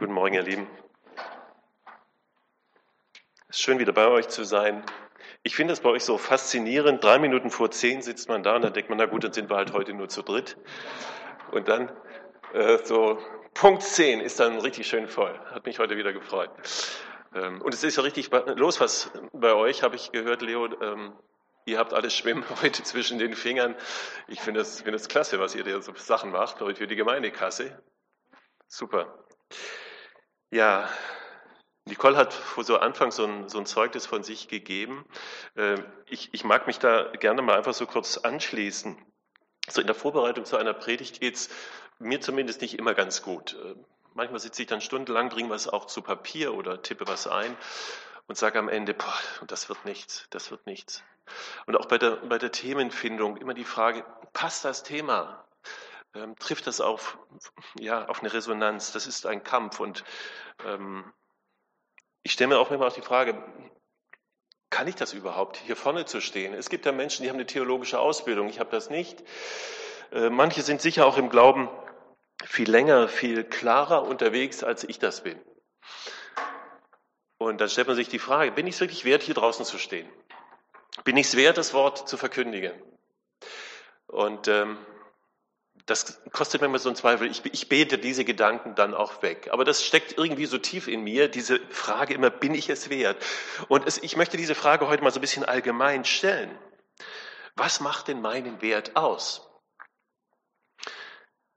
Guten Morgen, ihr Lieben. Es ist schön, wieder bei euch zu sein. Ich finde es bei euch so faszinierend. Drei Minuten vor zehn sitzt man da und dann denkt man, na gut, dann sind wir halt heute nur zu dritt. Und dann äh, so Punkt zehn ist dann richtig schön voll. Hat mich heute wieder gefreut. Ähm, und es ist ja richtig los was bei euch, habe ich gehört, Leo. Ähm, ihr habt alles Schwimmen heute zwischen den Fingern. Ich finde es find klasse, was ihr da so Sachen macht, heute für die Gemeindekasse. Super. Ja, Nicole hat vor so Anfang so ein, so ein Zeugnis von sich gegeben. Ähm, ich, ich mag mich da gerne mal einfach so kurz anschließen. So in der Vorbereitung zu einer Predigt geht es mir zumindest nicht immer ganz gut. Ähm, manchmal sitze ich dann stundenlang, bringe was auch zu Papier oder tippe was ein und sage am Ende, boah, das wird nichts, das wird nichts. Und auch bei der, bei der Themenfindung immer die Frage, passt das Thema? Ähm, trifft das auf, ja, auf eine Resonanz? Das ist ein Kampf und ähm, ich stelle mir auch immer auch die Frage, kann ich das überhaupt, hier vorne zu stehen? Es gibt ja Menschen, die haben eine theologische Ausbildung, ich habe das nicht. Äh, manche sind sicher auch im Glauben viel länger, viel klarer unterwegs, als ich das bin. Und dann stellt man sich die Frage, bin ich es wirklich wert, hier draußen zu stehen? Bin ich es wert, das Wort zu verkündigen? Und ähm, das kostet mir immer so einen Zweifel. Ich, ich, bete diese Gedanken dann auch weg. Aber das steckt irgendwie so tief in mir, diese Frage immer, bin ich es wert? Und es, ich möchte diese Frage heute mal so ein bisschen allgemein stellen. Was macht denn meinen Wert aus?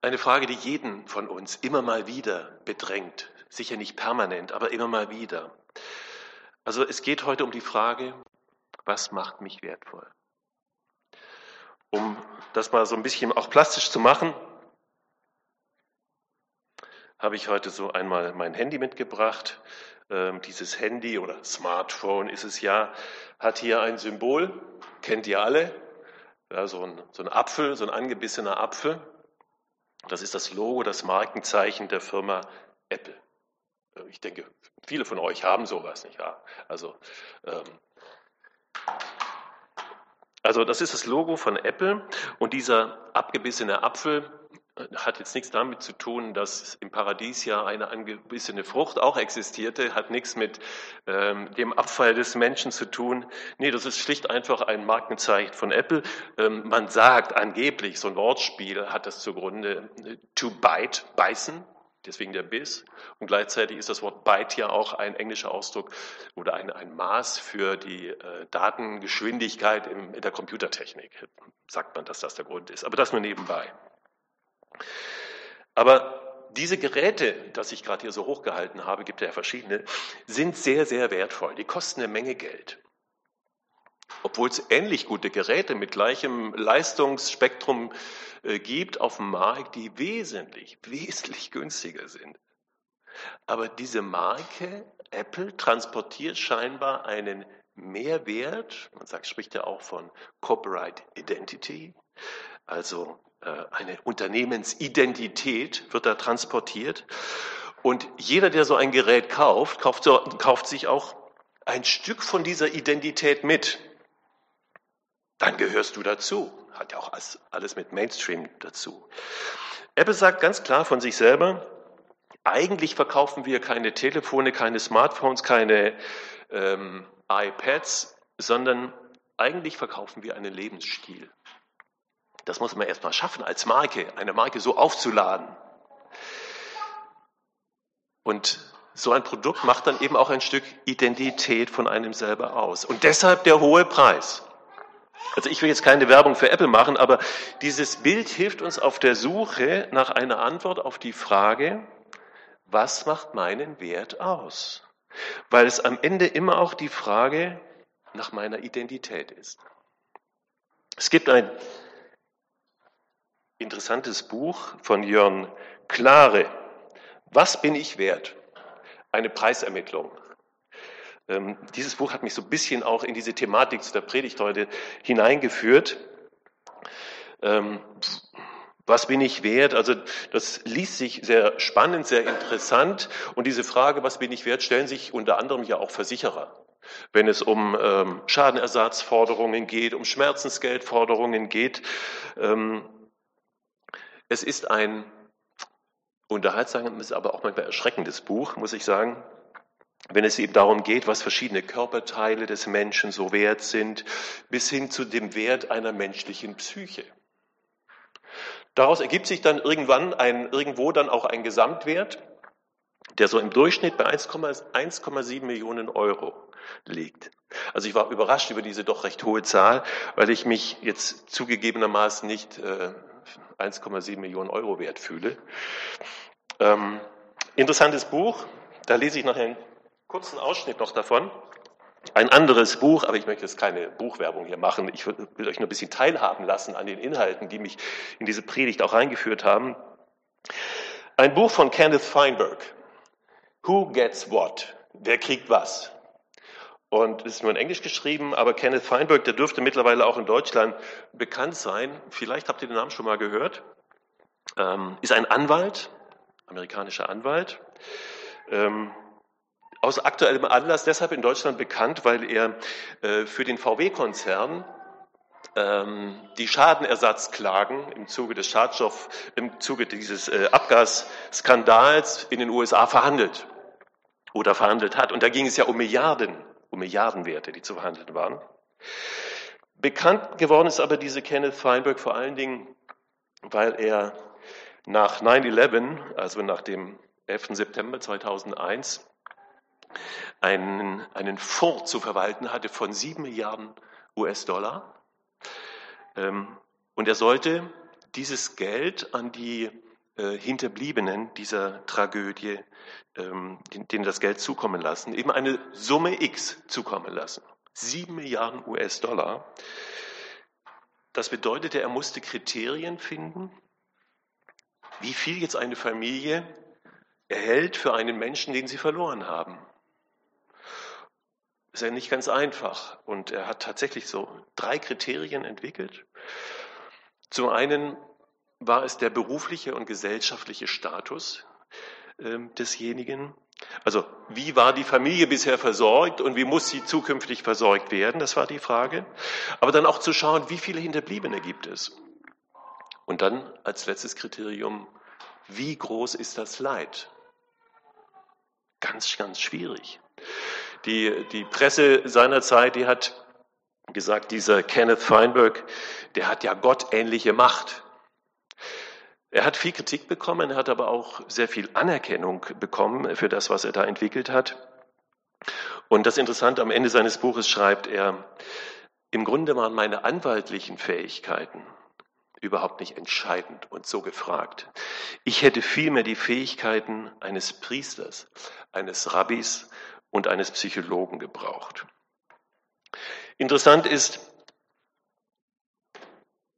Eine Frage, die jeden von uns immer mal wieder bedrängt. Sicher nicht permanent, aber immer mal wieder. Also es geht heute um die Frage, was macht mich wertvoll? Um das mal so ein bisschen auch plastisch zu machen, habe ich heute so einmal mein Handy mitgebracht. Ähm, dieses Handy oder Smartphone ist es ja, hat hier ein Symbol, kennt ihr alle, ja, so, ein, so ein Apfel, so ein angebissener Apfel. Das ist das Logo, das Markenzeichen der Firma Apple. Äh, ich denke, viele von euch haben sowas, nicht wahr? Also ähm, also das ist das Logo von Apple und dieser abgebissene Apfel äh, hat jetzt nichts damit zu tun, dass im Paradies ja eine angebissene Frucht auch existierte, hat nichts mit ähm, dem Abfall des Menschen zu tun. Nee, das ist schlicht einfach ein Markenzeichen von Apple. Ähm, man sagt angeblich, so ein Wortspiel hat das zugrunde, äh, to bite, beißen, deswegen der Biss. Und gleichzeitig ist das Wort Byte ja auch ein englischer Ausdruck oder ein, ein Maß für die äh, Datengeschwindigkeit im, in der Computertechnik. Sagt man, dass das der Grund ist. Aber das nur nebenbei. Aber diese Geräte, das ich gerade hier so hochgehalten habe, gibt ja verschiedene, sind sehr, sehr wertvoll. Die kosten eine Menge Geld. Obwohl es ähnlich gute Geräte mit gleichem Leistungsspektrum gibt auf dem Markt, die wesentlich, wesentlich günstiger sind. Aber diese Marke Apple transportiert scheinbar einen Mehrwert, man sagt, spricht ja auch von Copyright Identity, also äh, eine Unternehmensidentität wird da transportiert. Und jeder, der so ein Gerät kauft, kauft, kauft sich auch ein Stück von dieser Identität mit. Dann gehörst du dazu hat ja auch alles mit Mainstream dazu. Apple sagt ganz klar von sich selber, eigentlich verkaufen wir keine Telefone, keine Smartphones, keine ähm, iPads, sondern eigentlich verkaufen wir einen Lebensstil. Das muss man erstmal schaffen, als Marke, eine Marke so aufzuladen. Und so ein Produkt macht dann eben auch ein Stück Identität von einem selber aus. Und deshalb der hohe Preis. Also ich will jetzt keine Werbung für Apple machen, aber dieses Bild hilft uns auf der Suche nach einer Antwort auf die Frage, was macht meinen Wert aus? Weil es am Ende immer auch die Frage nach meiner Identität ist. Es gibt ein interessantes Buch von Jörn Klare. Was bin ich wert? Eine Preisermittlung. Ähm, dieses Buch hat mich so ein bisschen auch in diese Thematik der Predigt heute hineingeführt. Ähm, was bin ich wert? Also das liest sich sehr spannend, sehr interessant. Und diese Frage, was bin ich wert, stellen sich unter anderem ja auch Versicherer. Wenn es um ähm, Schadenersatzforderungen geht, um Schmerzensgeldforderungen geht. Ähm, es ist ein unterhaltsames, aber auch manchmal erschreckendes Buch, muss ich sagen. Wenn es eben darum geht, was verschiedene Körperteile des Menschen so wert sind, bis hin zu dem Wert einer menschlichen Psyche. Daraus ergibt sich dann irgendwann ein, irgendwo dann auch ein Gesamtwert, der so im Durchschnitt bei 1,7 Millionen Euro liegt. Also ich war überrascht über diese doch recht hohe Zahl, weil ich mich jetzt zugegebenermaßen nicht äh, 1,7 Millionen Euro wert fühle. Ähm, interessantes Buch, da lese ich nachher kurzen Ausschnitt noch davon. Ein anderes Buch, aber ich möchte jetzt keine Buchwerbung hier machen. Ich will, euch nur ein bisschen teilhaben lassen an den Inhalten, die mich in diese Predigt auch reingeführt haben. Ein Buch von Kenneth Feinberg. Who gets what? Wer kriegt was? Und es ist nur in Englisch geschrieben, aber Kenneth Feinberg, der dürfte mittlerweile auch in Deutschland bekannt sein. Vielleicht habt ihr den Namen schon mal gehört. Ähm, ist ein Anwalt, amerikanischer Anwalt. Ähm, aus aktuellem Anlass deshalb in Deutschland bekannt, weil er äh, für den VW-Konzern ähm, die Schadenersatzklagen im Zuge des Schadstoff, im Zuge dieses äh, Abgasskandals in den USA verhandelt oder verhandelt hat. Und da ging es ja um Milliarden, um Milliardenwerte, die zu verhandeln waren. Bekannt geworden ist aber diese Kenneth Feinberg vor allen Dingen, weil er nach 9-11, also nach dem 11. September 2001, einen, einen Fonds zu verwalten hatte von sieben Milliarden US-Dollar. Ähm, und er sollte dieses Geld an die äh, Hinterbliebenen dieser Tragödie, ähm, denen das Geld zukommen lassen, eben eine Summe X zukommen lassen. Sieben Milliarden US-Dollar. Das bedeutete, er musste Kriterien finden, wie viel jetzt eine Familie erhält für einen Menschen, den sie verloren haben ist ja nicht ganz einfach. Und er hat tatsächlich so drei Kriterien entwickelt. Zum einen war es der berufliche und gesellschaftliche Status äh, desjenigen. Also wie war die Familie bisher versorgt und wie muss sie zukünftig versorgt werden? Das war die Frage. Aber dann auch zu schauen, wie viele Hinterbliebene gibt es? Und dann als letztes Kriterium, wie groß ist das Leid? Ganz, ganz schwierig. Die, die Presse seiner Zeit, die hat gesagt, dieser Kenneth Feinberg, der hat ja gottähnliche Macht. Er hat viel Kritik bekommen, er hat aber auch sehr viel Anerkennung bekommen für das, was er da entwickelt hat. Und das Interessante, am Ende seines Buches schreibt er, im Grunde waren meine anwaltlichen Fähigkeiten überhaupt nicht entscheidend und so gefragt. Ich hätte vielmehr die Fähigkeiten eines Priesters, eines Rabbis und eines Psychologen gebraucht. Interessant ist,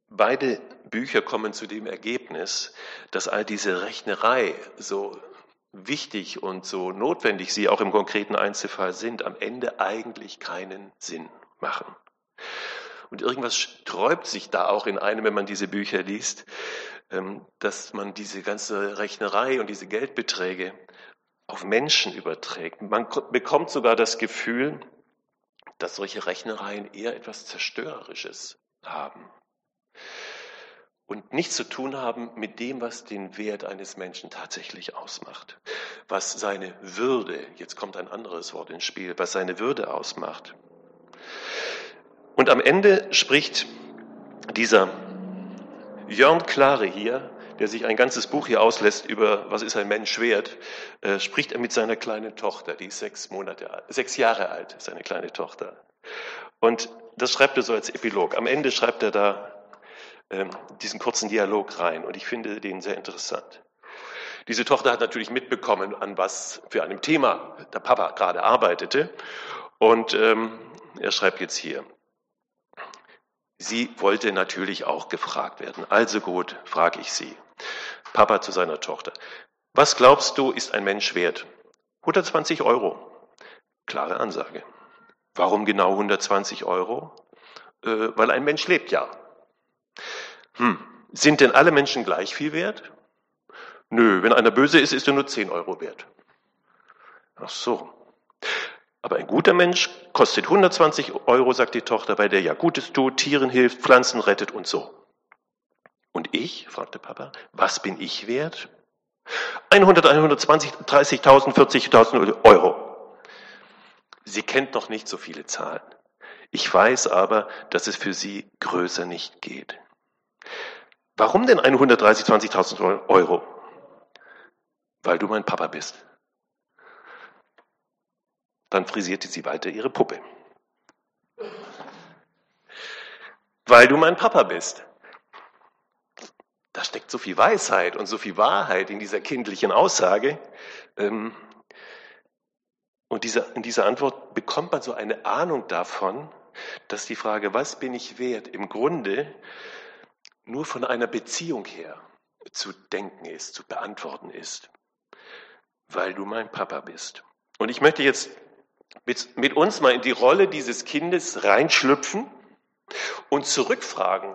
beide Bücher kommen zu dem Ergebnis, dass all diese Rechnerei, so wichtig und so notwendig sie auch im konkreten Einzelfall sind, am Ende eigentlich keinen Sinn machen. Und irgendwas sträubt sich da auch in einem, wenn man diese Bücher liest, ähm, dass man diese ganze Rechnerei und diese Geldbeträge auf Menschen überträgt. Man bekommt sogar das Gefühl, dass solche Rechnereien eher etwas Zerstörerisches haben und nichts zu tun haben mit dem, was den Wert eines Menschen tatsächlich ausmacht, was seine Würde, jetzt kommt ein anderes Wort ins Spiel, was seine Würde ausmacht. Und am Ende spricht dieser Jörn Klare hier der sich ein ganzes Buch hier auslässt über was ist ein Mensch wert, äh, spricht er mit seiner kleinen Tochter, die ist sechs Monate sechs Jahre alt, seine kleine Tochter. Und das schreibt er so als Epilog. Am Ende schreibt er da ähm, diesen kurzen Dialog rein und ich finde den sehr interessant. Diese Tochter hat natürlich mitbekommen, an was für einem Thema der Papa gerade arbeitete. Und ähm, er schreibt jetzt hier, sie wollte natürlich auch gefragt werden. Also gut, frage ich sie. Papa zu seiner Tochter. Was glaubst du, ist ein Mensch wert? 120 Euro. Klare Ansage. Warum genau 120 Euro? Äh, weil ein Mensch lebt ja. Hm. Sind denn alle Menschen gleich viel wert? Nö, wenn einer böse ist, ist er nur 10 Euro wert. Ach so. Aber ein guter Mensch kostet 120 Euro, sagt die Tochter, weil der ja Gutes tut, Tieren hilft, Pflanzen rettet und so. Und ich, fragte Papa, was bin ich wert? 100, 120, 30.000, 40.000 Euro. Sie kennt noch nicht so viele Zahlen. Ich weiß aber, dass es für sie größer nicht geht. Warum denn 130, 20.000 Euro? Weil du mein Papa bist. Dann frisierte sie weiter ihre Puppe. Weil du mein Papa bist. Da steckt so viel Weisheit und so viel Wahrheit in dieser kindlichen Aussage. Ähm, und in dieser Antwort bekommt man so eine Ahnung davon, dass die Frage, was bin ich wert, im Grunde nur von einer Beziehung her zu denken ist, zu beantworten ist, weil du mein Papa bist. Und ich möchte jetzt mit, mit uns mal in die Rolle dieses Kindes reinschlüpfen und zurückfragen,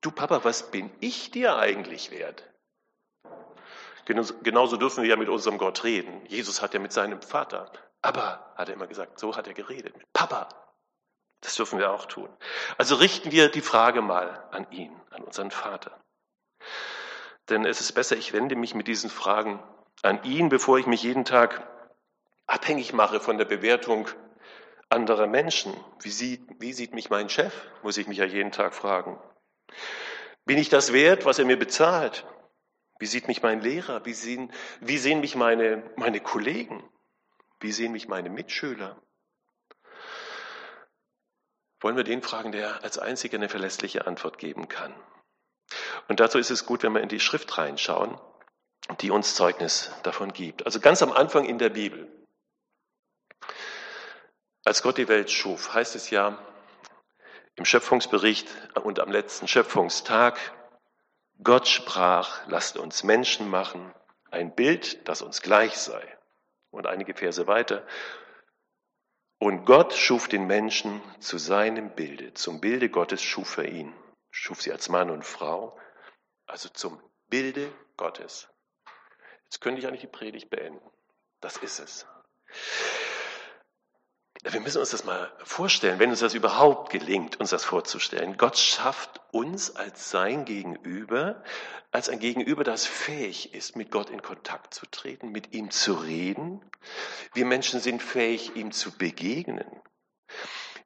du Papa, was bin ich dir eigentlich wert? Genauso dürfen wir ja mit unserem Gott reden. Jesus hat ja mit seinem Vater, aber, hat er immer gesagt, so hat er geredet. Papa, das dürfen wir auch tun. Also richten wir die Frage mal an ihn, an unseren Vater. Denn es ist besser, ich wende mich mit diesen Fragen an ihn, bevor ich mich jeden Tag abhängig mache von der Bewertung anderer Menschen. Wie sieht, wie sieht mich mein Chef? Muss ich mich ja jeden Tag fragen. Bin ich das wert, was er mir bezahlt? Wie sieht mich mein Lehrer? Wie sehen, wie sehen mich meine, meine Kollegen? Wie sehen mich meine Mitschüler? Wollen wir den fragen, der als einziger eine verlässliche Antwort geben kann. Und dazu ist es gut, wenn wir in die Schrift reinschauen, die uns Zeugnis davon gibt. Also ganz am Anfang in der Bibel. Als Gott die Welt schuf, heißt es ja im Schöpfungsbericht und am letzten Schöpfungstag, Gott sprach, lasst uns Menschen machen, ein Bild, das uns gleich sei. Und einige Verse weiter. Und Gott schuf den Menschen zu seinem Bilde. Zum Bilde Gottes schuf er ihn. Schuf sie als Mann und Frau. Also zum Bilde Gottes. Jetzt könnte ich eigentlich die Predigt beenden. Das ist es. Wir müssen uns das mal vorstellen, wenn uns das überhaupt gelingt, uns das vorzustellen. Gott schafft uns als sein Gegenüber, als ein Gegenüber, das fähig ist, mit Gott in Kontakt zu treten, mit ihm zu reden. Wir Menschen sind fähig, ihm zu begegnen.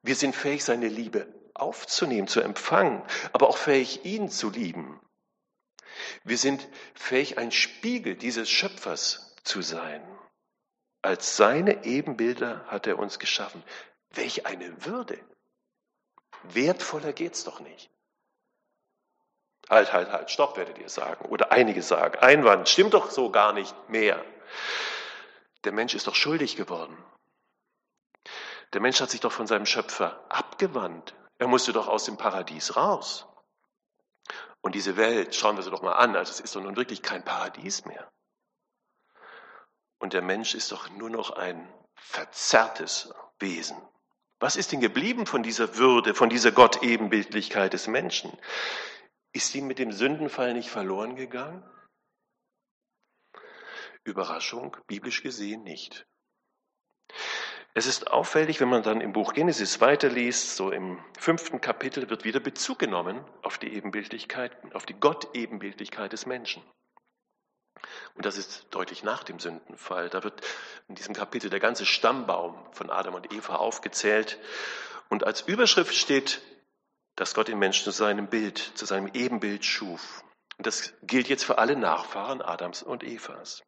Wir sind fähig, seine Liebe aufzunehmen, zu empfangen, aber auch fähig, ihn zu lieben. Wir sind fähig, ein Spiegel dieses Schöpfers zu sein. Als seine Ebenbilder hat er uns geschaffen. Welch eine Würde. Wertvoller geht's doch nicht. Halt, halt, halt, stopp, werdet ihr sagen. Oder einige sagen, Einwand, stimmt doch so gar nicht mehr. Der Mensch ist doch schuldig geworden. Der Mensch hat sich doch von seinem Schöpfer abgewandt. Er musste doch aus dem Paradies raus. Und diese Welt, schauen wir sie doch mal an, also es ist doch nun wirklich kein Paradies mehr. Und der Mensch ist doch nur noch ein verzerrtes Wesen. Was ist denn geblieben von dieser Würde, von dieser Gott-Ebenbildlichkeit des Menschen? Ist die mit dem Sündenfall nicht verloren gegangen? Überraschung, biblisch gesehen nicht. Es ist auffällig, wenn man dann im Buch Genesis weiterliest, so im fünften Kapitel wird wieder Bezug genommen auf die Ebenbildlichkeit, auf die Gott-Ebenbildlichkeit des Menschen. Und das ist deutlich nach dem Sündenfall. Da wird in diesem Kapitel der ganze Stammbaum von Adam und Eva aufgezählt. Und als Überschrift steht, dass Gott den Menschen zu seinem Bild, zu seinem Ebenbild schuf. Und das gilt jetzt für alle Nachfahren Adams und Evas.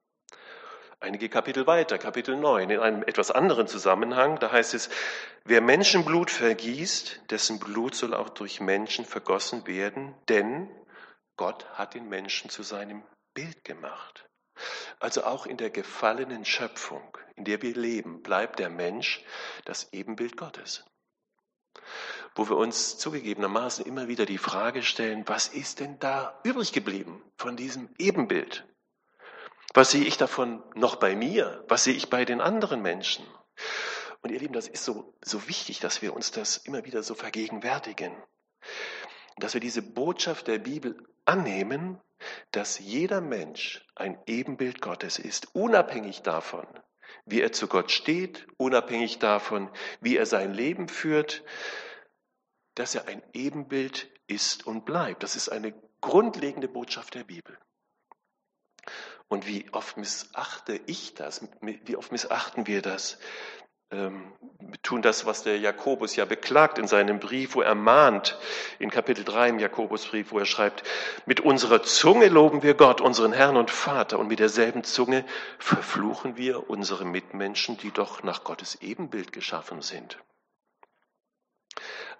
Einige Kapitel weiter, Kapitel 9, in einem etwas anderen Zusammenhang, da heißt es, wer Menschenblut vergießt, dessen Blut soll auch durch Menschen vergossen werden, denn Gott hat den Menschen zu seinem Bild gemacht. Also auch in der gefallenen Schöpfung, in der wir leben, bleibt der Mensch das Ebenbild Gottes. Wo wir uns zugegebenermaßen immer wieder die Frage stellen, was ist denn da übrig geblieben von diesem Ebenbild? Was sehe ich davon noch bei mir? Was sehe ich bei den anderen Menschen? Und ihr Lieben, das ist so, so wichtig, dass wir uns das immer wieder so vergegenwärtigen. Dass wir diese Botschaft der Bibel annehmen dass jeder Mensch ein Ebenbild Gottes ist, unabhängig davon, wie er zu Gott steht, unabhängig davon, wie er sein Leben führt, dass er ein Ebenbild ist und bleibt. Das ist eine grundlegende Botschaft der Bibel. Und wie oft missachte ich das? Wie oft missachten wir das? Ähm, tun das, was der Jakobus ja beklagt in seinem Brief, wo er mahnt, in Kapitel 3 im Jakobusbrief, wo er schreibt, mit unserer Zunge loben wir Gott, unseren Herrn und Vater, und mit derselben Zunge verfluchen wir unsere Mitmenschen, die doch nach Gottes Ebenbild geschaffen sind.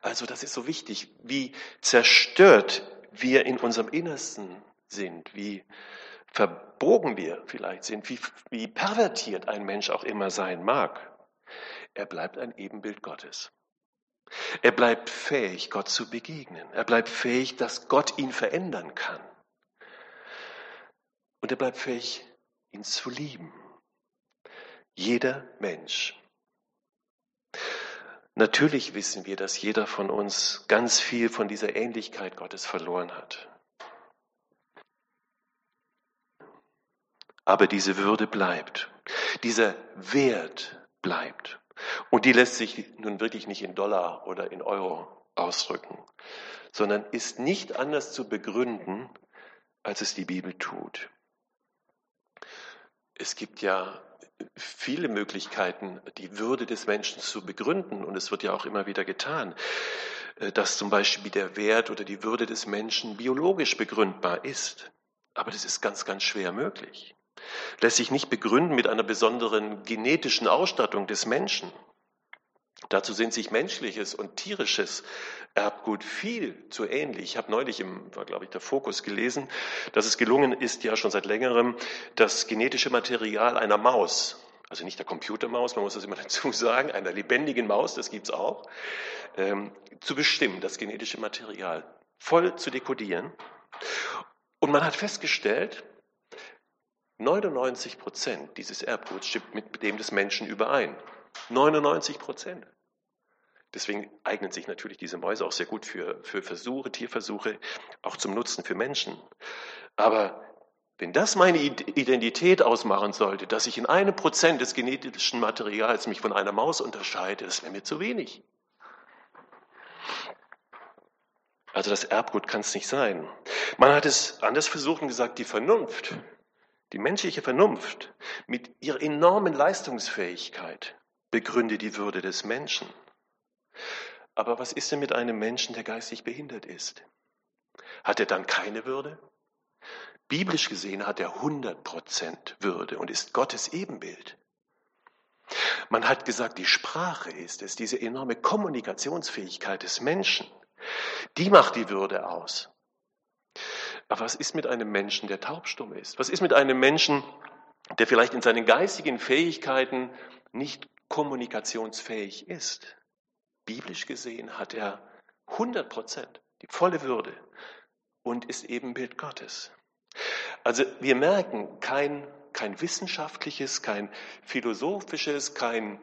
Also das ist so wichtig, wie zerstört wir in unserem Innersten sind, wie verbogen wir vielleicht sind, wie, wie pervertiert ein Mensch auch immer sein mag. Er bleibt ein Ebenbild Gottes. Er bleibt fähig, Gott zu begegnen. Er bleibt fähig, dass Gott ihn verändern kann. Und er bleibt fähig, ihn zu lieben. Jeder Mensch. Natürlich wissen wir, dass jeder von uns ganz viel von dieser Ähnlichkeit Gottes verloren hat. Aber diese Würde bleibt. Dieser Wert bleibt. Und die lässt sich nun wirklich nicht in Dollar oder in Euro ausdrücken, sondern ist nicht anders zu begründen, als es die Bibel tut. Es gibt ja viele Möglichkeiten, die Würde des Menschen zu begründen. Und es wird ja auch immer wieder getan, äh, dass zum Beispiel der Wert oder die Würde des Menschen biologisch begründbar ist. Aber das ist ganz, ganz schwer möglich. Lässt sich nicht begründen mit einer besonderen genetischen Ausstattung des Menschen. Dazu sind sich menschliches und tierisches Erbgut viel zu ähnlich. Ich habe neulich im, war glaube ich der Fokus gelesen, dass es gelungen ist, ja schon seit längerem, das genetische Material einer Maus, also nicht der Computermaus, man muss das immer dazu sagen, einer lebendigen Maus, das gibt's auch, ähm, zu bestimmen, das genetische Material voll zu dekodieren. Und man hat festgestellt, 99 Prozent dieses Erbguts stimmt mit dem des Menschen überein. 99 Prozent. Deswegen eignen sich natürlich diese Mäuse auch sehr gut für, für Versuche, Tierversuche, auch zum Nutzen für Menschen. Aber wenn das meine Identität ausmachen sollte, dass ich in einem Prozent des genetischen Materials mich von einer Maus unterscheide, das wäre mir zu wenig. Also das Erbgut kann es nicht sein. Man hat es anders versucht und gesagt, die Vernunft, die menschliche Vernunft mit ihrer enormen Leistungsfähigkeit begründe die Würde des Menschen. Aber was ist denn mit einem Menschen, der geistig behindert ist? Hat er dann keine Würde? Biblisch gesehen hat er 100% Würde und ist Gottes Ebenbild. Man hat gesagt, die Sprache ist es, diese enorme Kommunikationsfähigkeit des Menschen. Die macht die Würde aus. Aber was ist mit einem Menschen, der taubstumm ist? Was ist mit einem Menschen, der vielleicht in seinen geistigen Fähigkeiten nicht kommunikationsfähig ist? Biblisch gesehen hat er 100 Prozent, die volle Würde und ist eben Bild Gottes. Also wir merken, kein, kein wissenschaftliches, kein philosophisches, kein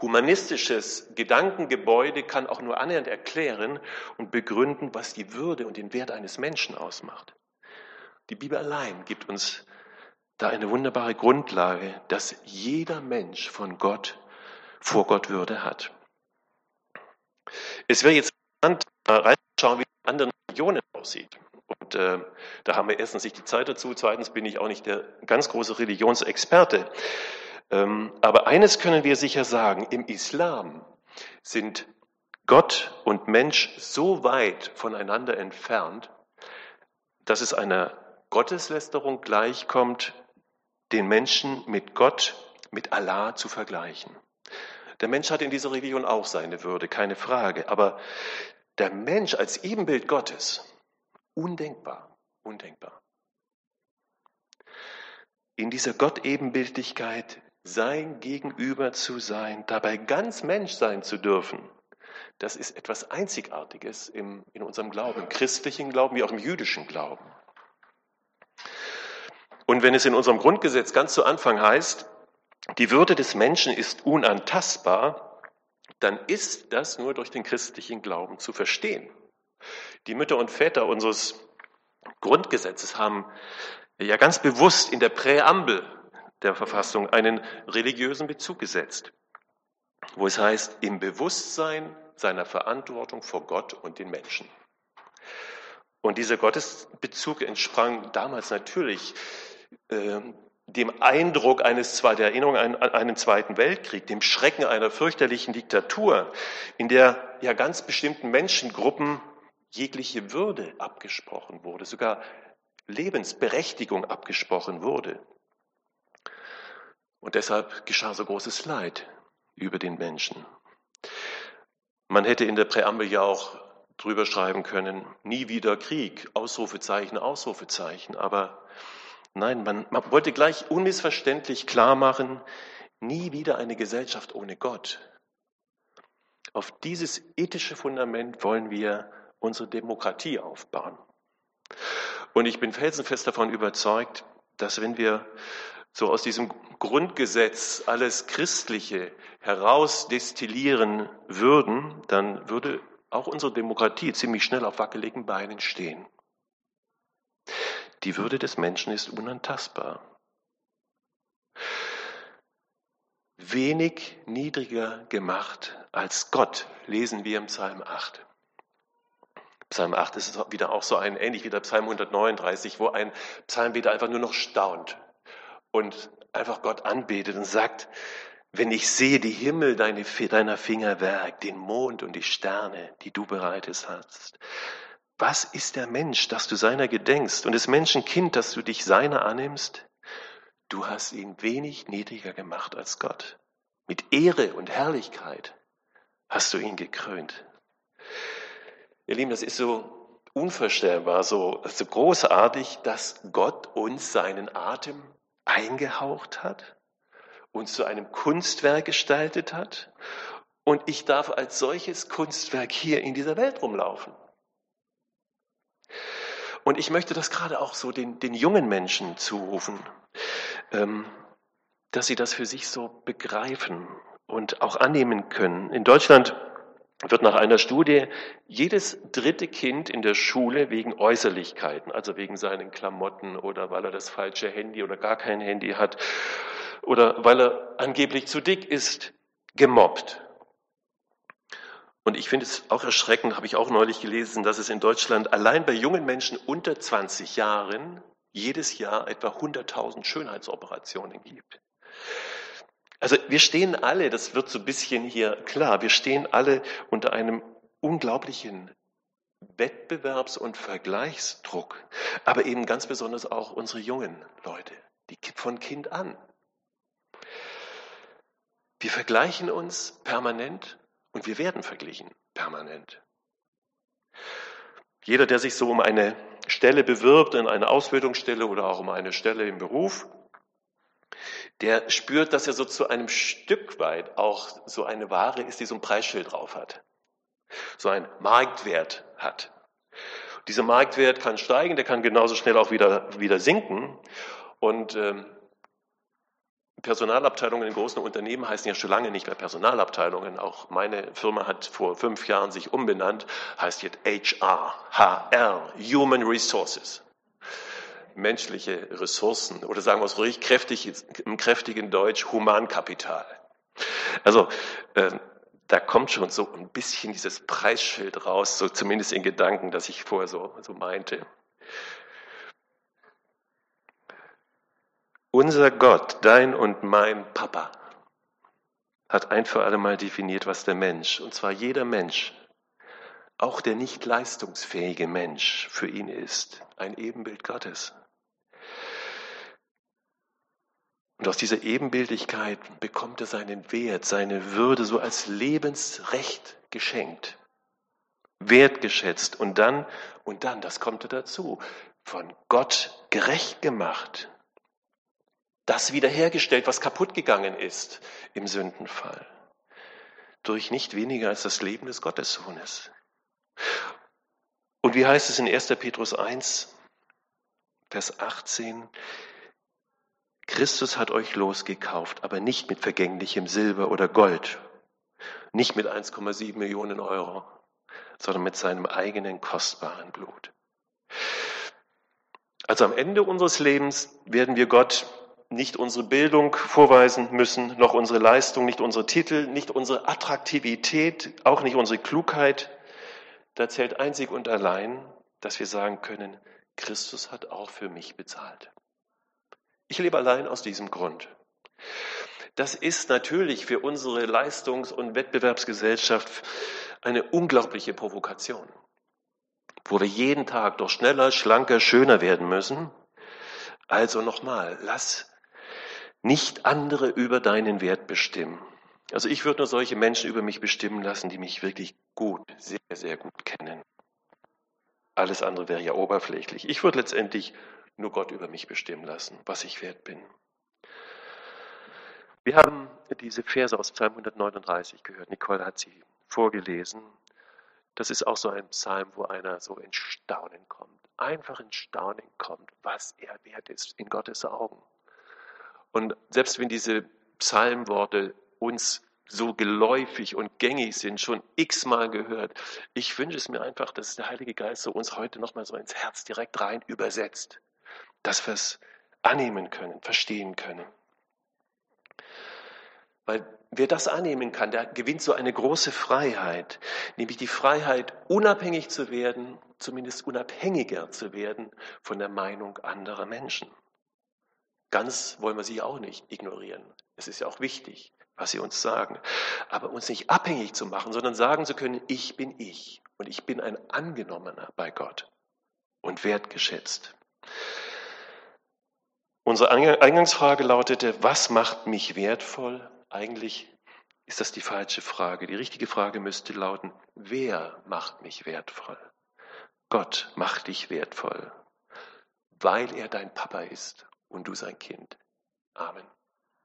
humanistisches Gedankengebäude kann auch nur annähernd erklären und begründen, was die Würde und den Wert eines Menschen ausmacht. Die Bibel allein gibt uns da eine wunderbare Grundlage, dass jeder Mensch von Gott vor Gott Würde hat. Es wäre jetzt interessant, mal reinzuschauen, wie es in anderen Regionen aussieht. Und äh, da haben wir erstens nicht die Zeit dazu, zweitens bin ich auch nicht der ganz große Religionsexperte. Ähm, aber eines können wir sicher sagen, im Islam sind Gott und Mensch so weit voneinander entfernt, dass es einer Gotteslästerung gleichkommt, den Menschen mit Gott, mit Allah zu vergleichen. Der Mensch hat in dieser Religion auch seine Würde, keine Frage. Aber der Mensch als Ebenbild Gottes, undenkbar, undenkbar. In dieser Gott-Ebenbildlichkeit sein Gegenüber zu sein, dabei ganz Mensch sein zu dürfen, das ist etwas Einzigartiges im, in unserem Glauben, im christlichen Glauben wie auch im jüdischen Glauben. Und wenn es in unserem Grundgesetz ganz zu Anfang heißt, die Würde des Menschen ist unantastbar, dann ist das nur durch den christlichen Glauben zu verstehen. Die Mütter und Väter unseres Grundgesetzes haben ja ganz bewusst in der Präambel der Verfassung einen religiösen Bezug gesetzt, wo es heißt, im Bewusstsein seiner Verantwortung vor Gott und den Menschen. Und dieser Gottesbezug entsprang damals natürlich äh, dem Eindruck eines der Erinnerung an einen Zweiten Weltkrieg, dem Schrecken einer fürchterlichen Diktatur, in der ja ganz bestimmten Menschengruppen jegliche Würde abgesprochen wurde, sogar Lebensberechtigung abgesprochen wurde. Und deshalb geschah so großes Leid über den Menschen. Man hätte in der Präambel ja auch drüber schreiben können, nie wieder Krieg, Ausrufezeichen, Ausrufezeichen. Aber nein, man, man wollte gleich unmissverständlich klar machen, nie wieder eine Gesellschaft ohne Gott. Auf dieses ethische Fundament wollen wir unsere Demokratie aufbauen. Und ich bin felsenfest davon überzeugt, dass wenn wir so aus diesem Grundgesetz alles Christliche herausdestillieren würden, dann würde auch unsere Demokratie ziemlich schnell auf wackeligen Beinen stehen. Die Würde des Menschen ist unantastbar. Wenig niedriger gemacht als Gott, lesen wir im Psalm 8. Psalm 8 ist wieder auch so ein, ähnlich wie der Psalm 139, wo ein Psalmbeter einfach nur noch staunt und einfach Gott anbetet und sagt, wenn ich sehe die Himmel deine, deiner Finger Werk, den Mond und die Sterne, die du bereitet hast, was ist der Mensch, dass du seiner gedenkst und des Menschen Kind, dass du dich seiner annimmst? Du hast ihn wenig niedriger gemacht als Gott. Mit Ehre und Herrlichkeit hast du ihn gekrönt. Ihr Lieben, das ist so unvorstellbar, so, so großartig, dass Gott uns seinen Atem eingehaucht hat, uns zu einem Kunstwerk gestaltet hat und ich darf als solches Kunstwerk hier in dieser Welt rumlaufen. Und ich möchte das gerade auch so den, den jungen Menschen zurufen, ähm, dass sie das für sich so begreifen und auch annehmen können. In Deutschland wird nach einer Studie jedes dritte Kind in der Schule wegen Äußerlichkeiten, also wegen seinen Klamotten oder weil er das falsche Handy oder gar kein Handy hat oder weil er angeblich zu dick ist, gemobbt. Und ich finde es auch erschreckend, habe ich auch neulich gelesen, dass es in Deutschland allein bei jungen Menschen unter 20 Jahren jedes Jahr etwa 100.000 Schönheitsoperationen gibt. Also wir stehen alle, das wird so ein bisschen hier klar, wir stehen alle unter einem unglaublichen Wettbewerbs- und Vergleichsdruck, aber eben ganz besonders auch unsere jungen Leute, die von Kind an. Wir vergleichen uns permanent und wir werden verglichen permanent. Jeder, der sich so um eine Stelle bewirbt, in eine Ausbildungsstelle oder auch um eine Stelle im Beruf, der spürt, dass er so zu einem Stück weit auch so eine Ware ist, die so ein Preisschild drauf hat. So ein Marktwert hat. Dieser Marktwert kann steigen, der kann genauso schnell auch wieder, wieder sinken. Und ähm, Personalabteilungen in großen Unternehmen heißen ja schon lange nicht mehr Personalabteilungen. Auch meine Firma hat vor fünf Jahren sich umbenannt, heißt jetzt HR, HR, Human Resources menschliche Ressourcen oder sagen wir es ruhig kräftig, im kräftigen Deutsch Humankapital. Also äh, da kommt schon so ein bisschen dieses Preisschild raus, so zumindest in Gedanken, das ich vorher so, so meinte. Unser Gott, dein und mein Papa, hat ein für alle Mal definiert, was der Mensch, und zwar jeder Mensch, auch der nicht leistungsfähige Mensch für ihn ist, ein Ebenbild Gottes. Und aus dieser Ebenbildigkeit bekommt er seinen Wert, seine Würde so als Lebensrecht geschenkt, wertgeschätzt und dann, und dann, das kommt dazu, von Gott gerecht gemacht. Das wiederhergestellt, was kaputt gegangen ist im Sündenfall. Durch nicht weniger als das Leben des Gottessohnes. Und wie heißt es in 1. Petrus 1, Vers 18? Christus hat euch losgekauft, aber nicht mit vergänglichem Silber oder Gold, nicht mit 1,7 Millionen Euro, sondern mit seinem eigenen kostbaren Blut. Also am Ende unseres Lebens werden wir Gott nicht unsere Bildung vorweisen müssen, noch unsere Leistung, nicht unsere Titel, nicht unsere Attraktivität, auch nicht unsere Klugheit. Da zählt einzig und allein, dass wir sagen können, Christus hat auch für mich bezahlt. Ich lebe allein aus diesem Grund. Das ist natürlich für unsere Leistungs- und Wettbewerbsgesellschaft eine unglaubliche Provokation, wo wir jeden Tag doch schneller, schlanker, schöner werden müssen. Also nochmal, lass nicht andere über deinen Wert bestimmen. Also ich würde nur solche Menschen über mich bestimmen lassen, die mich wirklich gut, sehr, sehr gut kennen. Alles andere wäre ja oberflächlich. Ich würde letztendlich nur Gott über mich bestimmen lassen, was ich wert bin. Wir haben diese Verse aus Psalm 139 gehört. Nicole hat sie vorgelesen. Das ist auch so ein Psalm, wo einer so in Staunen kommt. Einfach in Staunen kommt, was er wert ist in Gottes Augen. Und selbst wenn diese Psalmworte uns so geläufig und gängig sind, schon x-mal gehört, ich wünsche es mir einfach, dass der Heilige Geist so uns heute nochmal so ins Herz direkt rein übersetzt, dass wir es annehmen können, verstehen können. Weil wer das annehmen kann, der gewinnt so eine große Freiheit, nämlich die Freiheit, unabhängig zu werden, zumindest unabhängiger zu werden von der Meinung anderer Menschen. Ganz wollen wir sie auch nicht ignorieren. Es ist ja auch wichtig, was sie uns sagen. Aber uns nicht abhängig zu machen, sondern sagen zu können, ich bin ich und ich bin ein Angenommener bei Gott und wertgeschätzt. Unsere Eingangsfrage lautete, was macht mich wertvoll? Eigentlich ist das die falsche Frage. Die richtige Frage müsste lauten, wer macht mich wertvoll? Gott macht dich wertvoll, weil er dein Papa ist und du sein Kind. Amen.